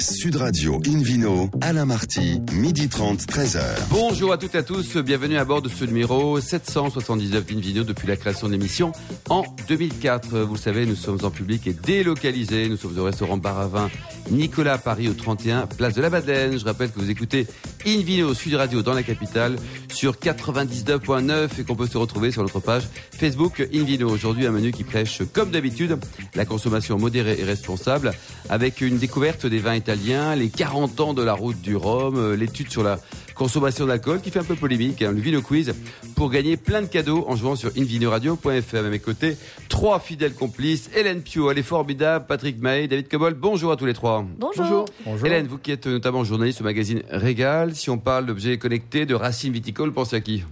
Sud Radio Invino, Alain Marty, midi 30, 13h. Bonjour à toutes et à tous, bienvenue à bord de ce numéro 779 d'Invino depuis la création de l'émission en 2004. Vous le savez, nous sommes en public et délocalisés. Nous sommes au restaurant Bar à Vin Nicolas Paris au 31 Place de la Madeleine. Je rappelle que vous écoutez Invino Sud Radio dans la capitale sur 99.9 et qu'on peut se retrouver sur notre page Facebook Invino. Aujourd'hui, un menu qui prêche, comme d'habitude, la consommation modérée et responsable avec une découverte des vins les 40 ans de la route du Rhum, euh, l'étude sur la consommation d'alcool qui fait un peu polémique, hein, le Vino Quiz, pour gagner plein de cadeaux en jouant sur invinoradio.fr. À mes côtés, trois fidèles complices, Hélène Pio, elle est formidable, Patrick May, David Cobol, bonjour à tous les trois. Bonjour. Hélène, vous qui êtes notamment journaliste au magazine Régal, si on parle d'objets connectés, de racines viticoles, pensez à qui?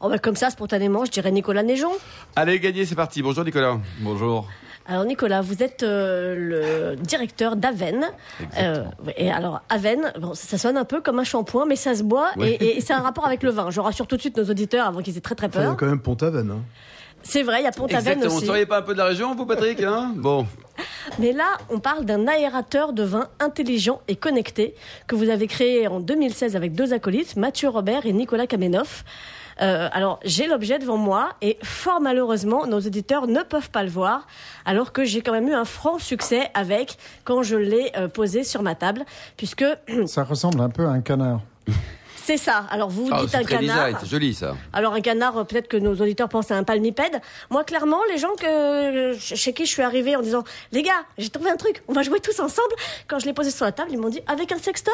Oh bah comme ça, spontanément, je dirais Nicolas Neigeon. Allez, gagner, c'est parti. Bonjour Nicolas. Bonjour. Alors Nicolas, vous êtes euh, le directeur d'Aven. Euh, et alors Aven, bon, ça, sonne un peu comme un shampoing, mais ça se boit Ouais. et, et c'est un rapport avec le vin. Je rassure tout de suite nos auditeurs avant qu'ils aient très très Enfin, il y a peur. quand même Pont-Aven. Hein. C'est vrai, il y a Pont-Aven Exactement. Vous aussi. ne seriez pas un peu de la région, vous, Patrick hein? Bon. Mais là, on parle d'un aérateur de vin intelligent et connecté que vous avez créé en 2016 avec deux acolytes, Mathieu Robert et Nicolas Kamenov. Euh, alors, j'ai l'objet devant moi et fort malheureusement, nos auditeurs ne peuvent pas le voir, alors que j'ai quand même eu un franc succès avec quand je l'ai euh, posé sur ma table, puisque Ça ressemble un peu à un canard. c'est ça. Alors, vous Ah, dites un très canard. joli ça. Alors un canard, euh, peut-être que nos auditeurs pensent à un palmipède. Moi, clairement, les gens que chez qui je suis arrivée en disant les gars, j'ai trouvé un truc, on va jouer tous ensemble. Quand je l'ai posé sur la table, ils m'ont dit avec un sextoy.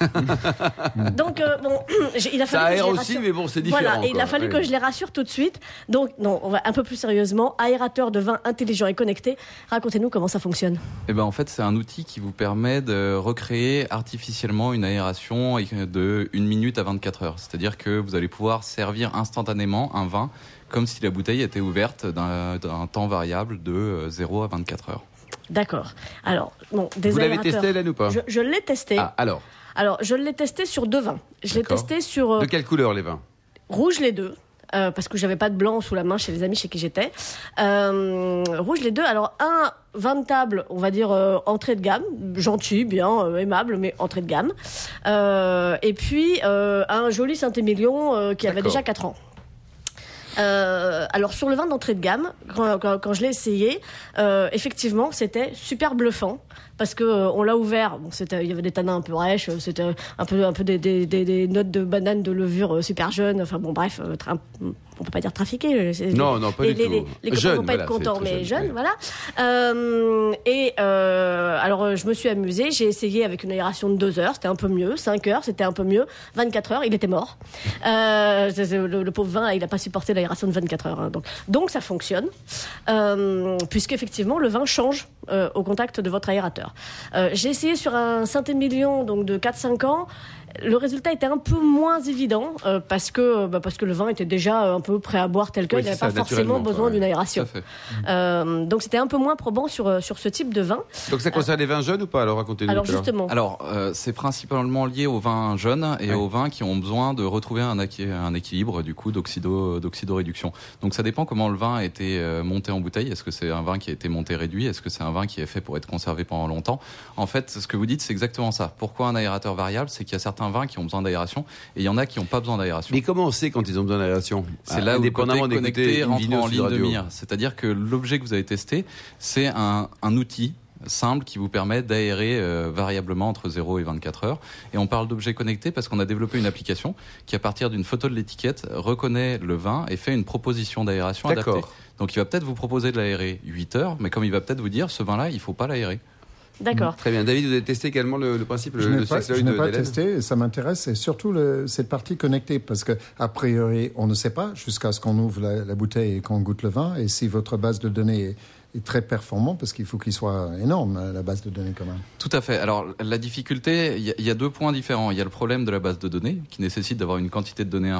Donc euh, bon, il a Ça fallu que je les aussi, mais bon, c'est différent. Voilà, et il a fallu que je les rassure tout de suite. Donc non, on va un peu plus sérieusement. Aérateur de vin intelligent et connecté. Racontez-nous comment ça fonctionne. Eh ben en fait, c'est un outil qui vous permet de recréer artificiellement une aération de 1 minute à 24 heures. C'est-à-dire que vous allez pouvoir servir instantanément un vin comme si la bouteille était ouverte d'un temps variable de euh, 0 à 24 heures. D'accord. Alors bon, des Vous l'avez testé, Hélène, ou pas Je, je l'ai testé. Ah, alors, Alors je l'ai testé sur deux vins. Je l'ai testé sur euh, de quelle couleur les vins? Rouge les deux. Euh, parce que j'avais pas de blanc sous la main chez les amis chez qui j'étais. Euh, rouge les deux. Alors un vin de table, on va dire euh, entrée de gamme, gentil, bien, euh, aimable, mais entrée de gamme. Euh, et puis euh, un joli Saint-Émilion euh, qui avait déjà 4 ans. Euh, alors sur le vin d'entrée de gamme, quand, je l'ai essayé, euh, effectivement, c'était super bluffant parce que euh, on l'a ouvert. Bon, c'était, il y avait des tanins un peu rêches, euh, c'était un peu, un peu des, notes de banane de levure euh, super jeunes. Enfin bon, bref, tra- on peut pas dire trafiqué. euh, Non, non, pas les, du les, tout. Les, les copains Jeune, vont pas voilà, être contents, mais jeune, jeunes, voilà. Euh, et euh, alors, euh, je me suis amusée. J'ai essayé avec une aération de 2 heures, c'était un peu mieux. 5 heures, c'était un peu mieux. 24 heures, il était mort. Euh, le, le pauvre vin, il n'a pas supporté l'aération de 24 heures. hein. donc, donc, ça fonctionne. Euh, Puisqu'effectivement, le vin change au contact de votre aérateur. Euh, J'ai essayé sur un Saint-Émilion donc de 4-5 ans. Le résultat était un peu moins évident euh, parce que bah, parce que le vin était déjà euh, un peu prêt à boire tel quel, Oui, il n'avait c'est pas forcément besoin d'une aération. Euh, donc c'était un peu moins probant sur, euh, sur ce type de vin. Donc ça concerne les vins jeunes ou pas Alors racontez-nous. Alors justement, Alors, euh, c'est principalement lié aux vins jeunes et Ouais. aux vins qui ont besoin de retrouver un, équilibre du coup d'oxydo d'oxydoréduction. Donc ça dépend comment le vin a été euh, monté en bouteille. Est-ce que c'est un vin qui a été monté réduit? Est-ce que c'est un vin qui est fait pour être conservé pendant longtemps? En fait, ce que vous dites, c'est exactement ça. Pourquoi un aérateur variable? C'est qu'il y a certains vins qui ont besoin d'aération et il y en a qui n'ont pas besoin d'aération. Mais comment on sait quand ils ont besoin d'aération? C'est là où d'écouter connecté rentre en ligne de mire. C'est-à-dire que l'objet que vous avez testé, c'est un, un outil simple qui vous permet d'aérer euh, variablement entre 0 et 24 heures. Et on parle d'objet connecté parce qu'on a développé une application qui, à partir d'une photo de l'étiquette, reconnaît le vin et fait une proposition d'aération adaptée. Donc il va peut-être vous proposer de l'aérer 8 heures, mais comme il va peut-être vous dire, ce vin-là, il faut pas l'aérer. D'accord. Très bien. David, vous avez testé également le, le principe, Je le, pas, je n'ai pas testé et ça m'intéresse. Et surtout le- cette partie connectée parce que a priori on ne sait pas jusqu'à ce qu'on ouvre la, la bouteille et qu'on goûte le vin. Et si votre base de données est, est très performante, parce qu'il faut qu'il soit énorme la base de données quand même. Tout à fait. Alors la difficulté, il y, y a deux points différents. Il y a le problème de la base de données qui nécessite d'avoir une quantité de données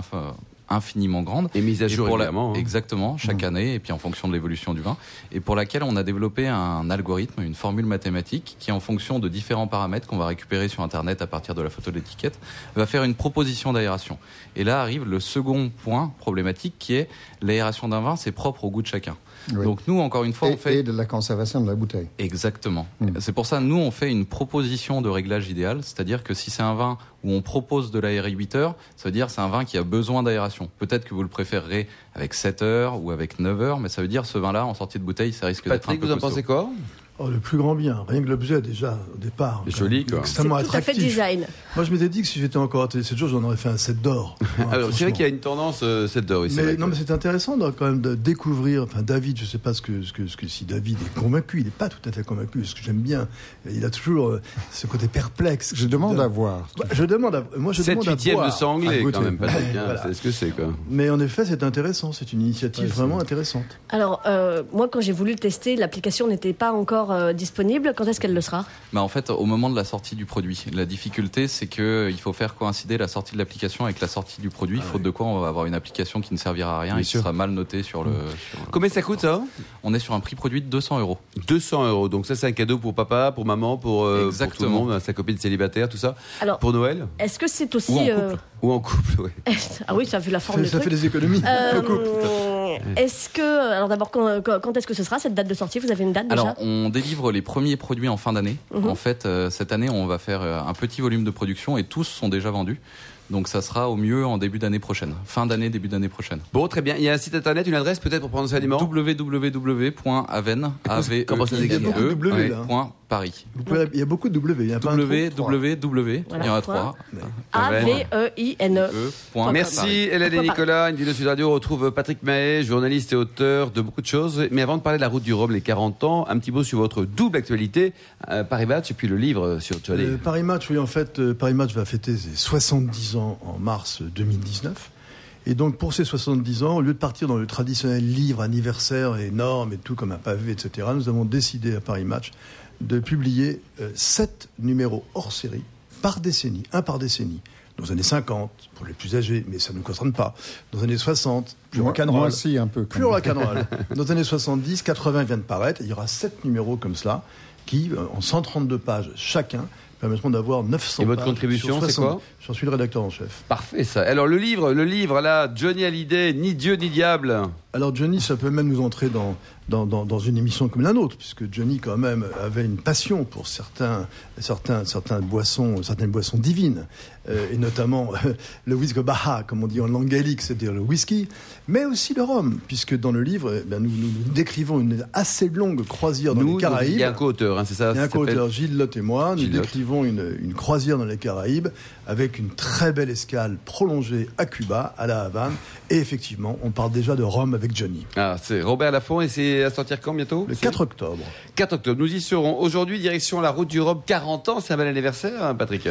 infiniment grande. Et mise à jour, pour la- évidemment. hein. Exactement, chaque année, et puis en fonction de l'évolution du vin, et pour laquelle on a développé un algorithme, une formule mathématique, qui en fonction de différents paramètres qu'on va récupérer sur Internet à partir de la photo de l'étiquette, va faire une proposition d'aération. Et là arrive le second point problématique, qui est l'aération d'un vin, c'est propre au goût de chacun. Oui. Donc nous, encore une fois, Et, on fait et de la conservation de la bouteille. Exactement. Mm. C'est pour ça, nous, on fait une proposition de réglage idéal, c'est-à-dire que si c'est un vin où on propose de l'aérer 8 heures, ça veut dire c'est un vin qui a besoin d'aération. Peut-être que vous le préférerez avec 7 heures ou avec 9 heures, mais ça veut dire ce vin-là, en sortie de bouteille, ça risque d'être un Patrick, vous en costaud. pensez quoi? Oh, le plus grand bien, rien que l'objet déjà au départ. C'est joli, quoi. C'est Extrêmement tout à fait design. Moi je m'étais dit que si j'étais encore à télé 7 jours, j'en aurais fait un set d'or. Alors, Ah, C'est vrai qu'il y a une tendance, euh, cette d'or ici. Mais, non, mais c'est intéressant quand même de découvrir. Enfin, David, je sais pas ce que, ce que, ce que si David est convaincu, il n'est pas tout à fait convaincu. Ce que j'aime bien, il a toujours euh, ce côté perplexe. Je demande à voir. Je demande à, moi, je 7 demande à huitièmes de sang anglais, goûter. quand même, Patrick. hein. Voilà. C'est ce que c'est, quoi. Mais en effet, c'est intéressant. C'est une initiative Ouais, vraiment intéressante. Alors, euh, moi, quand j'ai voulu le tester, l'application n'était pas encore euh, disponible. Quand est-ce qu'elle le sera? Bah, en fait, au moment de la sortie du produit, la difficulté, c'est que euh, il faut faire coïncider la sortie de l'application avec la sortie du produit, faute de quoi on va avoir une application qui ne servira à rien Bien et qui sera mal notée sur le. sur le- Combien ça coûte, ça? On est sur un prix produit de 200 euros. 200 euros. Donc ça, c'est un cadeau pour papa, pour maman, pour, euh, pour tout le monde, sa copine célibataire, tout ça. Alors, Pour Noël? est-ce que c'est aussi. Ou en euh, couple. Ou en couple, oui. ah oui, ça a vu la Ça forme ça truc. fait des économies. Euh, Le couple. est-ce que. Alors, d'abord, quand, quand- quand est-ce que ce sera cette date de sortie? Vous avez une date déjà? Alors, on délivre les premiers produits en fin d'année. Mhm. En fait, euh, cette année, on va faire euh, un petit volume de production et tous sont déjà vendus. Donc, ça sera au mieux en début d'année prochaine. Fin d'année, début d'année prochaine. Bon, très bien. Il y a un site internet, une adresse peut-être pour prendre ce aliment www.aven, Comment ça s'écrit Il y a beaucoup de W, là. E point Paris. Il y a beaucoup de W. Il y a www, il y en a trois. A-V-E-I-N-E. E point Merci Paris. Hélène et Nicolas. Une vidéo Sud Radio retrouve Patrick Mahé, journaliste et auteur de beaucoup de choses. Mais avant de parler de la route du Rhum, les 40 ans, un petit mot sur votre double actualité, euh, Paris Match et puis le livre sur. Euh, Paris Match, oui, en fait, euh, Paris Match va fêter ses 70 ans en mars 2019. Et donc, pour ces 70 ans, au lieu de partir dans le traditionnel livre anniversaire énorme et tout comme un pavé, etc., nous avons décidé à Paris Match de publier euh, sept numéros hors série par décennie, un par décennie. Dans les années 50, pour les plus âgés, mais ça ne nous concerne pas. Dans les années 60, plus rock'n'roll. aussi, un peu. Plus rock'n'roll. Dans les années 70, 80 viennent de paraître. Il y aura sept numéros comme cela qui, euh, en 132 pages chacun, permettront d'avoir 900 Et votre contribution, c'est 60. quoi J'en suis le rédacteur en chef. Parfait ça. Alors le livre, le livre là, Johnny Hallyday, ni Dieu ni diable. Alors Johnny, ça peut même nous entrer dans, dans, dans, dans une émission comme la nôtre, puisque Johnny quand même avait une passion pour certains, certains, certains boissons, certaines boissons divines, euh, et notamment euh, le whisky baha, comme on dit en langue gaélique, c'est-à-dire le whisky, mais aussi le rhum, puisque dans le livre, eh bien, nous, nous, décrivons une assez longue croisière dans Nous, les Caraïbes. il y a un co-auteur, hein, c'est ça Il y a un co-auteur, Gilles Lotte et moi, nous Gilles décrivons une, une croisière dans les Caraïbes avec une très belle escale prolongée à Cuba, à la Havane. Et effectivement, on parle déjà de Rome avec Johnny. Ah, c'est Robert Laffont et c'est à sortir quand bientôt Le C'est 4 octobre. 4 octobre. Nous y serons. Aujourd'hui, direction la route du Rhum, 40 ans, c'est un bel anniversaire, hein, Patrick.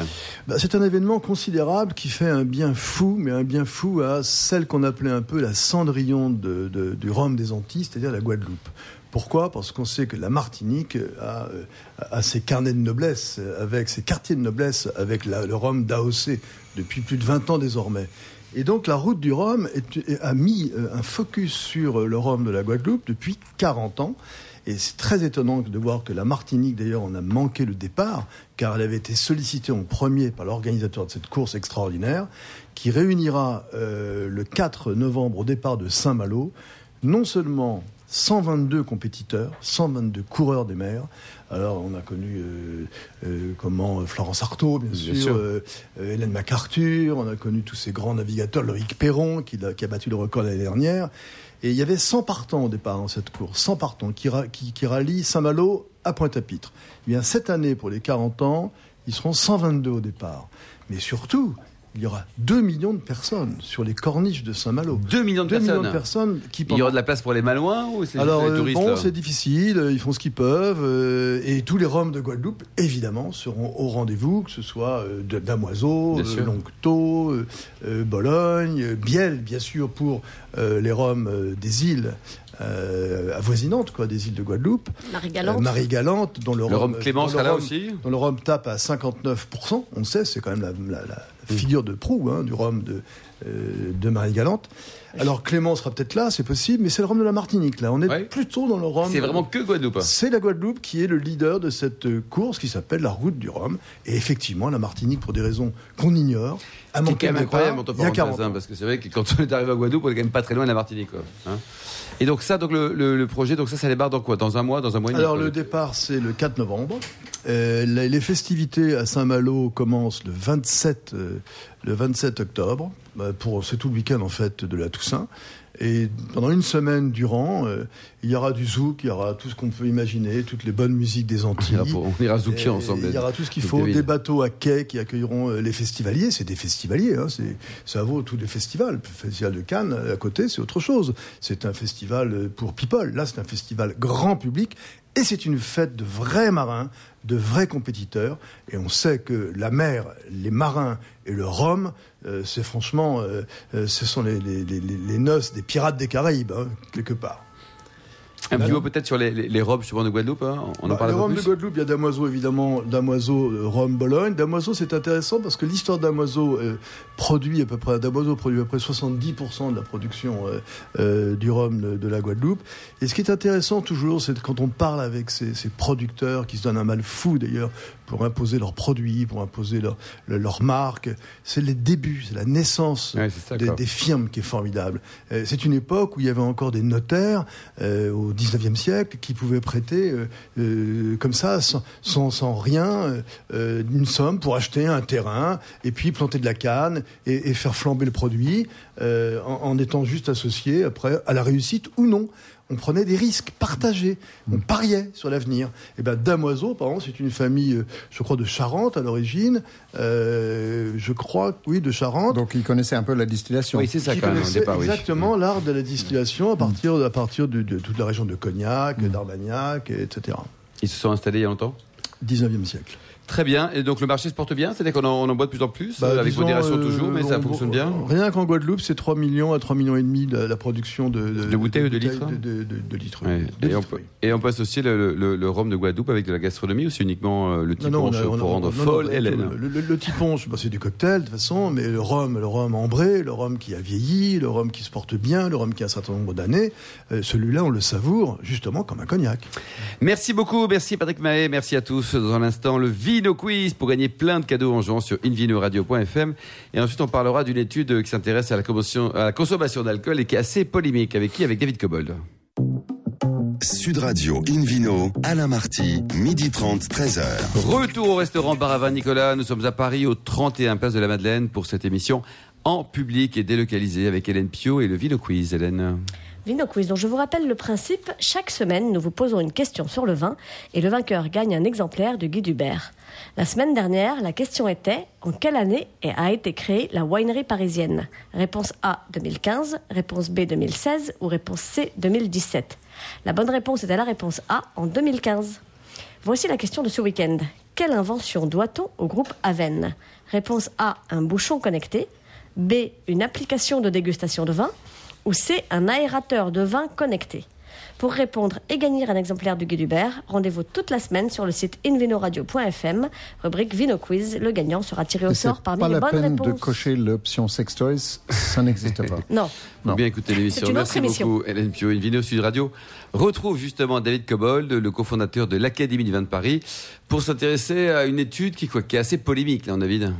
Bah, c'est un événement considérable qui fait un bien fou, mais un bien fou à celle qu'on appelait un peu la cendrillon de- de- du Rhum des Antilles, c'est-à-dire la Guadeloupe. Pourquoi? Parce qu'on sait que la Martinique a, euh, a ses carnets de noblesse, avec ses quartiers de noblesse, avec la- le rhum d'AOC depuis plus de 20 ans désormais. Et donc la route du rhum a mis euh, un focus sur euh, le rhum de la Guadeloupe depuis 40 ans. Et c'est très étonnant de voir que la Martinique, d'ailleurs, en a manqué le départ, car elle avait été sollicitée en premier par l'organisateur de cette course extraordinaire, qui réunira euh, le 4 novembre au départ de Saint-Malo, non seulement 122 compétiteurs, 122 coureurs des mers. Alors, on a connu euh, euh, comment euh, Florence Artaud, bien, Bien sûr, sûr. euh, euh, Hélène MacArthur, on a connu tous ces grands navigateurs, Loïc Perron, qui, a battu le record l'année dernière. Et il y avait 100 partants au départ dans cette course, 100 partants qui, qui rallient Saint-Malo à Pointe-à-Pitre. Eh bien, cette année, pour les 40 ans, ils seront 122 au départ. Mais surtout, il y aura 2 millions de personnes sur les corniches de Saint-Malo. 2 millions de 2 personnes. millions de personnes qui Il y aura de la place pour les Malouins ou c'est alors, les euh, touristes bon, c'est difficile, euh, ils font ce qu'ils peuvent, euh, et tous les Roms de Guadeloupe, évidemment, seront au rendez-vous, que ce soit euh, Damoiseau, euh. Longto, Bologne, Biel, bien sûr, pour les Roms des îles euh, avoisinantes, quoi, des îles de Guadeloupe. Marie Galante. Euh, Marie-Galante, dont le, Le Rhum Clément dont le sera là rhum- aussi dont le rhum tape à 59%, on le sait, c'est quand même la, la- la figure de proue hein, du rhum de, euh, de Marie-Galante. Alors Clément sera peut-être là, c'est possible, mais c'est le rhum de la Martinique. Là, on est Ouais. plutôt dans le rhum. C'est vraiment que Guadeloupe. hein. C'est la Guadeloupe qui est le leader de cette euh, course qui s'appelle la route du Rhum. Et effectivement, la Martinique, pour des raisons qu'on ignore, a manqué quand même incroyable, il y a 40 parenthèses, hein, ans. parce que c'est vrai que quand on est arrivé à Guadeloupe, on est quand même pas très loin de la Martinique. Quoi, hein. Et donc ça, donc le, le- le projet, donc ça, ça débarque dans quoi? Dans un mois, dans un mois et demi Alors le départ, c'est le 4 novembre. Euh, les festivités à Saint-Malo commencent le 27, euh, le 27 octobre. Bah, pour c'est tout le week-end en fait de la Toussaint. Et pendant une semaine durant, euh, il y aura du zouk, il y aura tout ce qu'on peut imaginer, toutes les bonnes musiques des Antilles. on ira zouker ensemble. Il y aura tout ce qu'il faut, des bateaux à quai qui accueilleront euh, les festivaliers. C'est des festivaliers, hein, c'est, ça vaut tous les festivals. Le festival de Cannes, à côté, c'est autre chose. C'est un festival euh, pour people. Là, c'est un festival grand public. Et c'est une fête de vrais marins, de vrais compétiteurs. Et on sait que la mer, les marins et le rhum, euh, c'est franchement, euh, euh, ce sont les, les- les- les noces des pirates des Caraïbes, hein, quelque part. Un petit mot peut-être sur les, les, les robes justement de Guadeloupe. hein. On en Bah, parle le un rhum peu de. Guadeloupe, il y a Damoiseau évidemment, Damoiseau, euh, rhum Bologne. Damoiseau, c'est intéressant parce que l'histoire Damoiseau euh, produit à peu près, Damoiseau produit à peu près 70% de la production euh, euh, du rhum de, de la Guadeloupe. Et ce qui est intéressant toujours, c'est quand on parle avec ces, ces producteurs qui se donnent un mal fou d'ailleurs pour imposer leurs produits, pour imposer leur, le- leur marque, c'est les débuts, c'est la naissance Ouais, c'est ça, des, firmes qui est formidable. Euh, c'est une époque où il y avait encore des notaires euh, au 19e siècle qui pouvaient prêter comme ça, sans, sans, sans rien, une somme pour acheter un terrain et puis planter de la canne et, et faire flamber le produit euh, en, en étant juste associé après à la réussite ou non. On prenait des risques partagés, on pariait sur l'avenir. Et ben Damoiseau, par exemple, c'est une famille, euh, je crois, de Charente à l'origine. Euh, je crois, oui, de Charente. Donc, ils connaissaient un peu la distillation. Oui, c'est ça quand même au oui. exactement l'art de la distillation à partir, à partir de, de toute la région de Cognac, d'Armagnac, etc. Ils se sont installés il y a longtemps? 19e siècle. Très bien. Et donc le marché se porte bien? C'est-à-dire qu'on en, on en boit de plus en plus, Bah, avec disons, modération euh, toujours, mais ça on- fonctionne bien? Rien qu'en Guadeloupe, c'est 3 millions à 3 millions et demi de la production de, De bouteilles ou de litres de, de- de- de litres. Ouais. De Et, on peut, oui. et on peut associer le, le, le rhum de Guadeloupe avec de la gastronomie ou c'est uniquement euh, le Non, non, a- pour rendre non, non, folle pas du Hélène? Le, le, le tiponche, bah, c'est du cocktail de toute façon, mais le rhum, le rhum ambré, le rhum qui a vieilli, le rhum qui se porte bien, le rhum qui a un certain nombre d'années, euh, celui-là, on le savoure justement comme un cognac. Merci beaucoup, merci Patrick Mahé, merci à tous. Dans un instant, le Vino Quiz pour gagner plein de cadeaux en jouant sur invinoradio.fm. Et ensuite, on parlera d'une étude qui s'intéresse à la consommation, à la consommation d'alcool et qui est assez polémique. Avec qui? Avec David Cobold. Sud Radio Invino, Alain Marty, midi 30, 13h. Retour au restaurant Baravin Nicolas. Nous sommes à Paris, au 31 Place de la Madeleine, pour cette émission en public et délocalisée avec Hélène Pio et le Vino Quiz. Hélène. Je vous rappelle le principe. Chaque semaine, nous vous posons une question sur le vin et le vainqueur gagne un exemplaire du Guy Dubert. La semaine dernière, la question était en quelle année a été créée la winery parisienne? Réponse A 2015, réponse B 2016 ou réponse C 2017. La bonne réponse était la réponse A en 2015. Voici la question de ce week-end. Quelle invention doit-on au groupe Aven Réponse A, un bouchon connecté. B, une application de dégustation de vin. Ou C, un aérateur de vin connecté. Pour répondre et gagner un exemplaire du Guy Dubert, rendez-vous toute la semaine sur le site invinoradio.fm, rubrique Vino Quiz. Le gagnant sera tiré au sort parmi pas les la bonnes peine réponses. de cocher l'option sex toys, ça n'existe pas. Non. Non. bien écouter l'émission. C'est une Merci autre émission. beaucoup, Hélène Pio. Sud Radio retrouve justement David Cobold, le cofondateur de l'Académie du vin de Paris, pour s'intéresser à une étude qui, quoi, qui est assez polémique, là, David.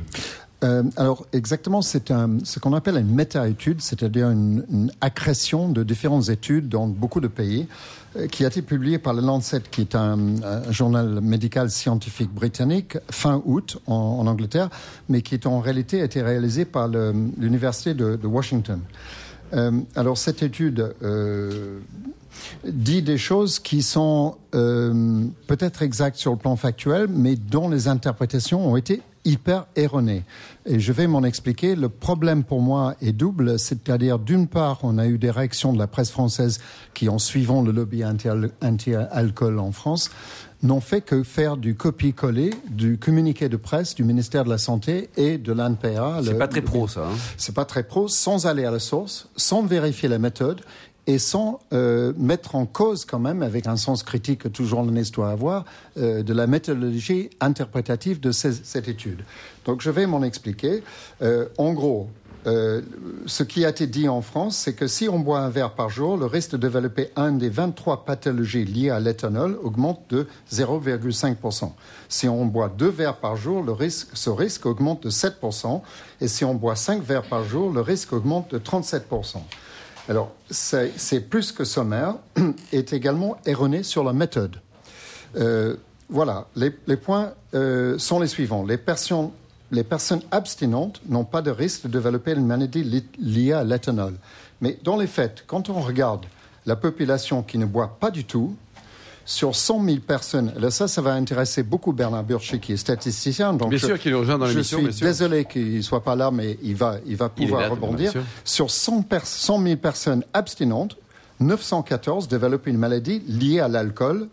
Euh, alors exactement, c'est ce qu'on appelle une méta-étude, c'est-à-dire une, une accrétion de différentes études dans beaucoup de pays, euh, qui a été publiée par le Lancet, qui est un, un journal médical scientifique britannique, fin août en, en Angleterre, mais qui est en réalité a été réalisé par l'université de, de Washington. Euh, alors cette étude euh, dit des choses qui sont euh, peut-être exactes sur le plan factuel, mais dont les interprétations ont été hyper erronées. Et je vais m'en expliquer. Le problème pour moi est double, c'est-à-dire d'une part, on a eu des réactions de la presse française qui, en suivant le lobby anti-al- anti-alcool en France, n'ont fait que faire du copier-coller du communiqué de presse du ministère de la Santé et de l'ANPA. C'est pas très pro, ça. hein. c'est pas très pro, sans aller à la source, sans vérifier la méthode et sans euh, mettre en cause quand même, avec un sens critique que tout journaliste doit avoir, euh, de la méthodologie interprétative de cette étude. Donc je vais m'en expliquer. Euh, en gros, ce qui a été dit en France, c'est que si on boit un verre par jour, le risque de développer un des 23 pathologies liées à l'éthanol augmente de 0,5%. Si on boit deux verres par jour, le risque, ce risque augmente de 7%. Et si on boit cinq verres par jour, le risque augmente de 37%. Alors, c'est plus que sommaire, est également erroné sur la méthode. Euh, voilà, les, points euh, sont les suivants. Les personnes, abstinentes n'ont pas de risque de développer une maladie li- liée à l'éthanol. Mais dans les faits, quand on regarde la population qui ne boit pas du tout, sur 100 000 personnes, là, ça, ça va intéresser beaucoup Bernard Burcher, qui est statisticien. Donc Bien je- sûr qu'il nous rejoint dans je suis désolé qu'il ne soit pas là, mais il va, il va Il pouvoir là, rebondir. Sur 100, pers- 100 000 personnes abstinentes, 914 développent une maladie liée à l'alcool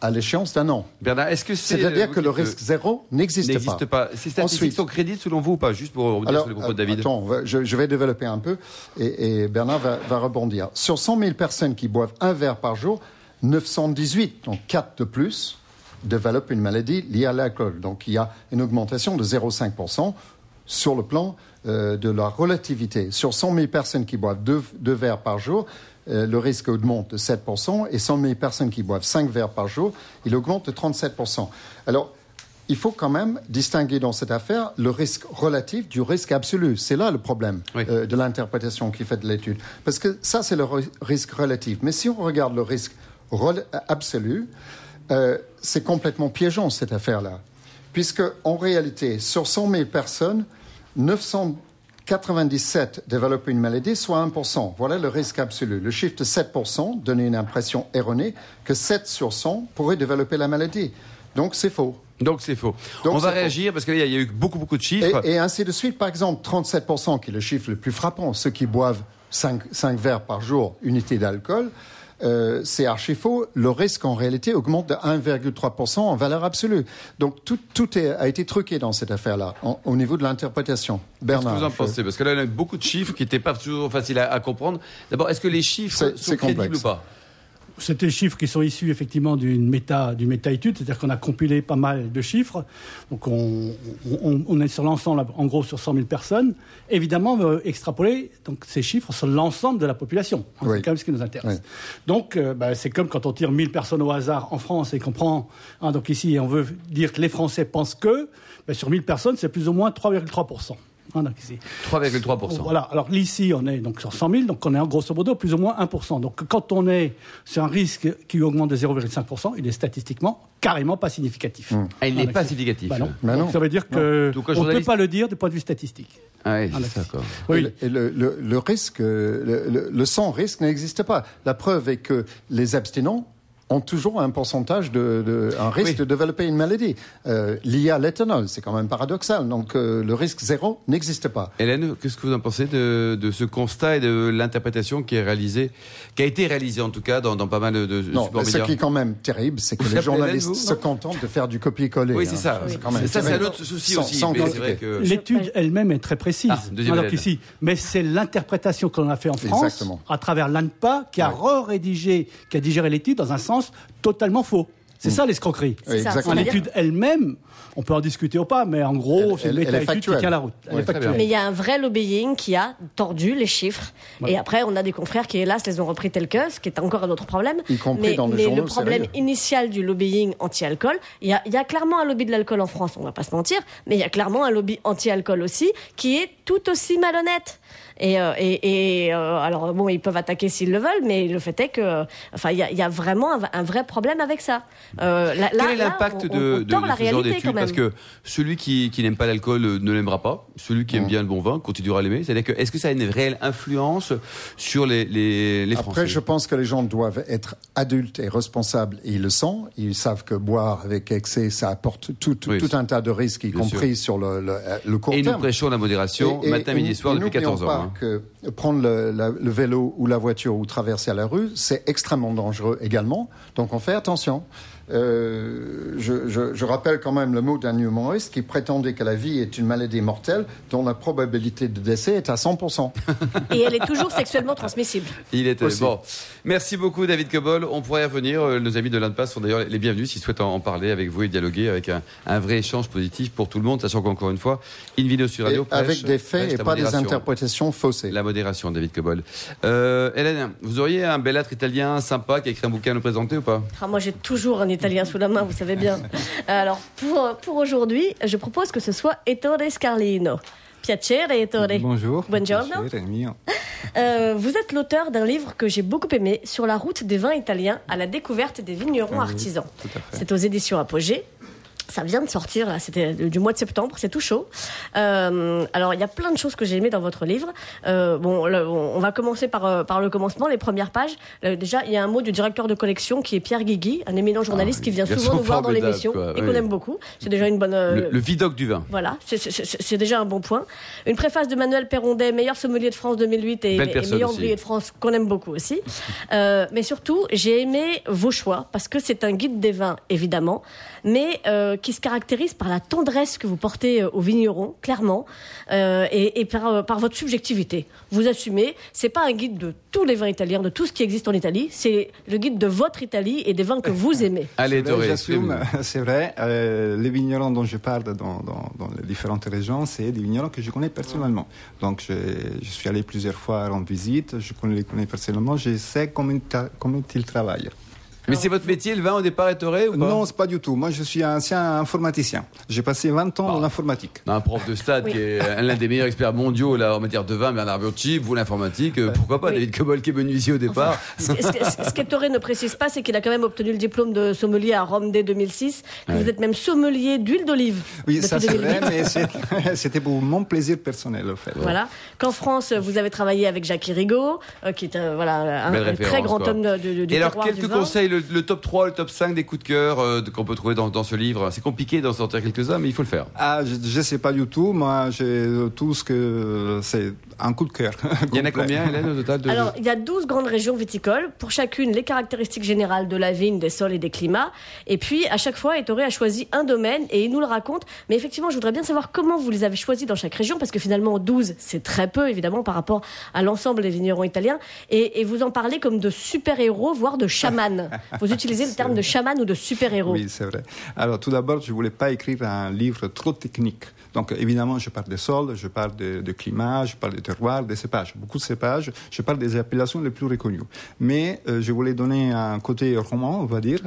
à l'échéance d'un an. Bernard, est-ce que c'est. C'est-à-dire vous que le risque zéro n'existe pas. n'existe pas. Ces statistiques Ensuite- sont crédibles selon vous ou pas? Juste pour revenir Alors, sur les propos de euh, David. attends, je, je vais développer un peu et, et Bernard va, va rebondir. Sur 100 000 personnes qui boivent un verre par jour, 918, donc 4 de plus, développent une maladie liée à l'alcool. Donc il y a une augmentation de 0,5% sur le plan euh, de la relativité. Sur 100 000 personnes qui boivent deux, deux verres par jour, euh, le risque augmente de 7%, et 100 000 personnes qui boivent 5 verres par jour, il augmente de 37%. Alors, il faut quand même distinguer dans cette affaire le risque relatif du risque absolu. C'est là le problème Oui. euh, de l'interprétation qui fait de l'étude. Parce que ça, c'est le ri- risque relatif. Mais si on regarde le risque rel- absolu, euh, c'est complètement piégeant cette affaire-là. Puisque, en réalité, sur 100 000 personnes, 997 développent une maladie, soit 1%. Voilà le risque absolu. Le chiffre de 7% donne une impression erronée que 7 sur 100 pourraient développer la maladie. Donc, c'est faux. Donc c'est faux. Donc, on va faux. réagir parce qu'il y, a il y a eu beaucoup, beaucoup de chiffres. Et, et ainsi de suite. Par exemple, 37%, qui est le chiffre le plus frappant, ceux qui boivent 5, verres par jour, unité d'alcool, euh, c'est archi faux. Le risque, en réalité, augmente de 1,3% en valeur absolue. Donc, tout, tout est- a été truqué dans cette affaire-là, au niveau de l'interprétation. Qu'est-ce que Bernard. vous en pensez? Parce que là, il y a beaucoup de chiffres qui n'étaient pas toujours faciles à, à comprendre. D'abord, est-ce que les chiffres sont crédibles complexe. ou pas? C'est des chiffres qui sont issus effectivement d'une méta, d'une méta-étude, c'est-à-dire qu'on a compilé pas mal de chiffres. Donc on, on- on est sur l'ensemble, en gros sur 100 000 personnes. Évidemment, on veut extrapoler donc, ces chiffres sur l'ensemble de la population. Hein, Oui. C'est quand même ce qui nous intéresse. Oui. Donc euh, bah, c'est comme quand on tire 1000 personnes au hasard en France et qu'on prend, hein, donc ici on veut dire que les Français pensent que, bah, sur 1000 personnes c'est plus ou moins 3,3%. Hein, donc ici. 3,3%. Voilà. Alors ici, on est donc sur 100 000, donc on est en grosso modo plus ou moins 1%. Donc quand on est sur un risque qui augmente de 0,5%, il est statistiquement carrément pas significatif. Ah, il n'est Voilà, pas significatif. Bah non. Bah Donc non. ça veut dire que Donc, on ne peut pas le dire du point de vue statistique. Ah oui. Et le- risque, euh, le, le- le sans risque n'existe pas. La preuve est que les abstinents ont toujours un pourcentage de, de- un risque Oui. de développer une maladie euh, liée à l'éthanol. C'est quand même paradoxal. Donc euh, le risque zéro n'existe pas. Hélène, qu'est-ce que vous en pensez de, de ce constat et de l'interprétation qui est réalisée, qui a été réalisée en tout cas dans, dans pas mal de, de Non, supports ce qui est quand même terrible, c'est que Vous les journalistes Hélène, vous se contentent de faire du copier-coller. Oui, hein. c'est ça. C'est quand même ça, c'est un autre souci Sans- aussi. sans mais c'est quantité. vrai que- L'étude elle-même est très précise. Ah, deuxième Alors qu'ici, mais c'est l'interprétation qu'on a fait en France Exactement. à travers l'ANPA qui a re-rédigé, qui a digéré l'étude dans un sens totalement faux. C'est ça l'escroquerie. Oui, L'étude elle-même, on peut en discuter ou pas, mais en gros, c'est méta-étude qui tient la route. Elle Ouais, est. Mais il y a un vrai lobbying qui a tordu les chiffres. Ouais. Et après, on a des confrères qui, hélas, les ont repris tels que, ce qui est encore un autre problème. Y compris mais dans les mais journaux le problème sérieux. initial du lobbying anti-alcool, il y a, il y a clairement un lobby de l'alcool en France, on va pas se mentir, mais il y a clairement un lobby anti-alcool aussi, qui est tout aussi malhonnête. Et, euh, et, et, euh, alors bon, ils peuvent attaquer s'ils le veulent, mais le fait est que, enfin, il y a, il y a vraiment un, un vrai problème avec ça. Euh, là- Quel là- est l'impact on- de, de- la ce genre réalité d'études quand même. Parce que celui qui, qui n'aime pas l'alcool ne l'aimera pas. Celui qui aime bien le bon vin continuera à l'aimer. C'est-à-dire que est-ce que ça a une réelle influence sur les, les, les Français? Après, je pense que les gens doivent être adultes et responsables. Et ils le sont. Ils savent que boire avec excès, ça apporte tout, tout, Oui, tout un tas de risques, y compris sur le, le, le court Et nous terme. prêchons la modération Et- et- matin, et- midi, soir et depuis n'oublions 14 ans. pas hein. que prendre le, le vélo ou la voiture ou traverser à la rue, c'est extrêmement dangereux également. Donc on fait attention. Euh, je, je- je rappelle quand même le mot d'un humoriste qui prétendait que la vie est une maladie mortelle dont la probabilité de décès est à 100%. Et elle est toujours sexuellement transmissible. Il était Aussi. bon. Merci beaucoup David Cobol. On pourrait y revenir. Euh, Nos amis de l'INPAS sont d'ailleurs les bienvenus s'ils souhaitent en parler avec vous et dialoguer avec un, un vrai échange positif pour tout le monde, sachant qu'encore une fois, une vidéo sur radio Et prêche- avec des faits et pas des interprétations faussées. La modération, David Cobol. Euh, Hélène, vous auriez un bel être italien sympa qui a écrit un bouquin à nous présenter ou pas? Ah, moi, j'ai toujours un italien sous la main, vous savez bien. Alors, pour, pour aujourd'hui, je propose que ce soit Ettore Scarlino. Piacere, Ettore. Bonjour. Buongiorno. Piacere, mio. Euh, vous êtes l'auteur d'un livre que j'ai beaucoup aimé, Sur la route des vins italiens à la découverte des vignerons artisans. tout à fait. C'est aux éditions Apogée. Ça vient de sortir, là, c'était du mois de septembre, c'est tout chaud. Euh, alors, il y a plein de choses que j'ai aimées dans votre livre. Euh, bon, le- on va commencer par, euh, par le commencement, les premières pages. Euh, déjà, il y a un mot du directeur de collection qui est Pierre Guigui, un éminent journaliste Ah, qui vient souvent nous voir dans l'émission quoi, et oui. qu'on aime beaucoup. C'est déjà une bonne. euh, le, le vidoc du vin. voilà, c'est- c'est- c'est c'est déjà un bon point. Une préface de Manuel Perrondet, meilleur sommelier de France 2008 et, meilleur ouvrier de France, qu'on aime beaucoup aussi. Euh, mais surtout, j'ai aimé vos choix, parce que c'est un guide des vins, évidemment, mais euh, qui se caractérise par la tendresse que vous portez euh, aux vignerons, clairement, euh, et, et par, euh, par votre subjectivité. Vous assumez, c'est pas un guide de tous les vins italiens, de tout ce qui existe en Italie, c'est le guide de votre Italie et des vins que vous aimez. Allez, Doré, J'assume, c'est vrai. Euh, les vignerons dont je parle dans, dans- dans les différentes régions, c'est des vignerons que je connais personnellement. Donc, je, je suis allé plusieurs fois en visite, je connais- les connais personnellement, je sais comment ils travaillent. Mais c'est votre métier, le vin, au départ, est ou pas Non, c'est pas du tout. Moi, je suis un ancien informaticien. J'ai passé 20 ans dans l'informatique. A un prof de stade Oui. qui est l'un des meilleurs experts mondiaux là, en matière de vin, Bernard Biocchi, vous l'informatique, euh, pourquoi pas Oui. David Cobol qui est venu ici au départ. Ce, qu'Ettore ne précise pas, c'est qu'il a quand même obtenu le diplôme de sommelier à Rome dès 2006, que Ouais. vous êtes même sommelier d'huile d'olive. Oui, ça c'est 2008. vrai, mais c'était pour mon plaisir personnel, en fait. Voilà. Qu'en France, vous avez travaillé avec Jacques Irigo, euh, qui est un, voilà, un, très grand quoi. homme de, de- du Et alors, du quelques vin. conseils, le, top 3, le top 5 des coups de cœur euh, qu'on peut trouver dans, ce livre. C'est compliqué d'en sortir quelques-uns, mais il faut le faire. Ah, je ne sais pas du tout. Moi, j'ai tout ce que c'est un coup de cœur. Il y en a combien, Hélène, au total de... Alors, il y a 12 grandes régions viticoles, pour chacune les caractéristiques générales de la vigne, des sols et des climats. Et puis, à chaque fois, Ettore a choisi un domaine et il nous le raconte. Mais effectivement, je voudrais bien savoir comment vous les avez choisis dans chaque région, parce que finalement, 12, c'est très peu, évidemment, par rapport à l'ensemble des vignerons italiens. Et, et vous en parlez comme de super-héros, voire de chaman. Vous utilisez le terme de chaman ou de super-héros. Oui, c'est vrai. Alors, tout d'abord, je ne voulais pas écrire un livre trop technique. Donc, évidemment, je parle des sols, je parle de, climat, je parle des terroirs, des cépages, beaucoup de cépages. Je parle des appellations les plus reconnues. Mais euh, je voulais donner un côté roman, on va dire,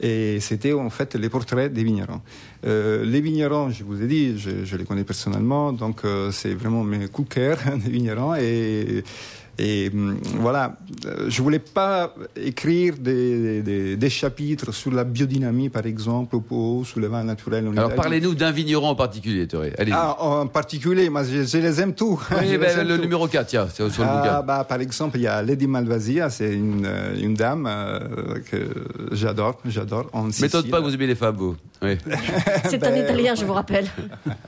et c'était en fait les portraits des vignerons. Euh, les vignerons, je vous ai dit, je, je les connais personnellement, donc euh, c'est vraiment mes coups de cœur des vignerons. Et, et hum, voilà, euh, je voulais pas écrire des, des, des chapitres sur la biodynamie, par exemple, ou sur le vin naturel en Alors, Italie. parlez-nous d'un vigneron en particulier. Allez-y. Ah, en particulier, moi, je, je les aime tous. Oui, Je les ben, aime le numéro 4, tiens, c'est sur le Ah, bouquin. bah, par exemple, il y a Lady Malvasia, c'est une, euh, une dame euh, que j'adore, j'adore. En M'étonne pas que vous aimez les femmes, vous. Oui. C'est un Italien, je vous rappelle.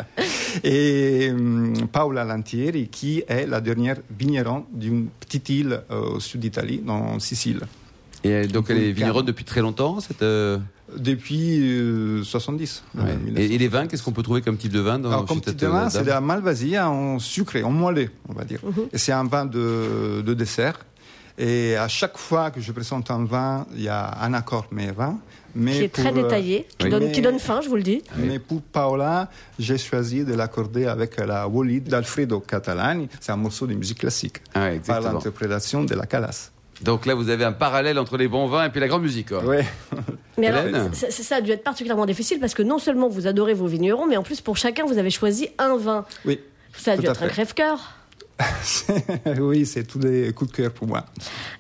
Et hum, Paola Lantieri, qui est la dernière vigneron d'une petite île euh, au sud d'Italie, en Sicile. Et donc, elle est vigneronne depuis très longtemps, cette. euh, Depuis euh, 70. ouais. euh, et, 1970. et les vins, qu'est-ce qu'on peut trouver comme type de vin dans Alors, comme petit cette, vin, c'est de la Malvasia en sucré, en moellé, on va dire. Et c'est un vin de, de dessert. Et à chaque fois que je présente un vin, il y a un accord mais vin. Mais Qui est très pour, euh, détaillé, qui, oui. donne, mais- qui donne faim, je vous le dis. Mais pour Paola, j'ai choisi de l'accorder avec la Woli d'Alfredo Catalani. C'est un morceau de musique classique. Ah par l'interprétation de la Calas. Donc là, vous avez un parallèle entre les bons vins et puis la grande musique. quoi. Ouais. Mais alors, ça a dû être particulièrement difficile parce que non seulement vous adorez vos vignerons, mais en plus pour chacun vous avez choisi un vin. Oui. Ça a Tout dû à être un crève-cœur. oui, c'est tous des coups de cœur pour moi.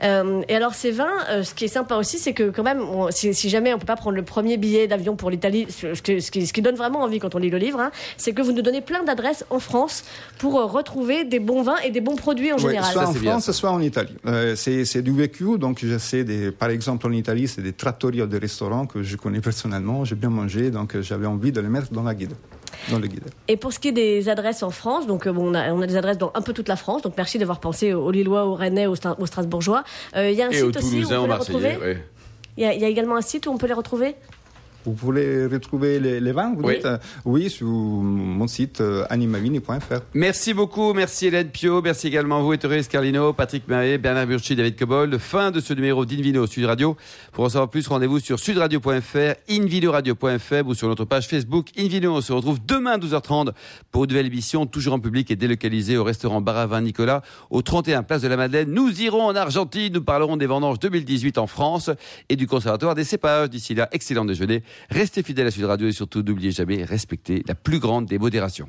Euh, et alors ces vins, euh, ce qui est sympa aussi, c'est que quand même, on- si, si jamais on peut pas prendre le premier billet d'avion pour l'Italie, ce, ce qui- ce qui, ce qui donne vraiment envie quand on lit le livre, hein, c'est que vous nous donnez plein d'adresses en France pour euh, retrouver des bons vins et des bons produits en Ouais, général. soit Ça, en bien, France, soit en Italie. Euh, c'est du vécu, donc je sais, des, par exemple en Italie, c'est des trattoria, des restaurants que je connais personnellement, j'ai bien mangé, donc j'avais envie de les mettre dans la guide, dans le guide. Et pour ce qui est des adresses en France, donc euh, bon, on, a, on a des adresses dans un peu toute la France, donc merci d'avoir pensé aux Lillois, aux Rennais, aux, Stra- aux Strasbourgeois. Euh, Il y a un Et site aussi où on peut les retrouver. ouais. Il y, a, il y a également un site où on peut les retrouver Vous pouvez retrouver les, les vins, vous Oui. dites euh, Oui, sur mon site euh, animavini.fr. Merci beaucoup, merci Hélène Pio, merci également à vous, Ettore Scarlino, Patrick Maé, Bernard Burchi, David Cobold. Fin de ce numéro d'Invino Sud Radio. Pour en savoir plus, rendez-vous sur sudradio.fr, invinoradio.fr ou sur notre page Facebook Invino. On se retrouve demain à 12h30 pour une nouvelle émission, toujours en public et délocalisée au restaurant Baravin Nicolas, au 31 Place de la Madeleine. Nous irons en Argentine, nous parlerons des vendanges 2018 en France et du Conservatoire des cépages. D'ici là, excellent déjeuner. Restez fidèles à Sud Radio et surtout n'oubliez jamais, respectez la plus grande des modérations.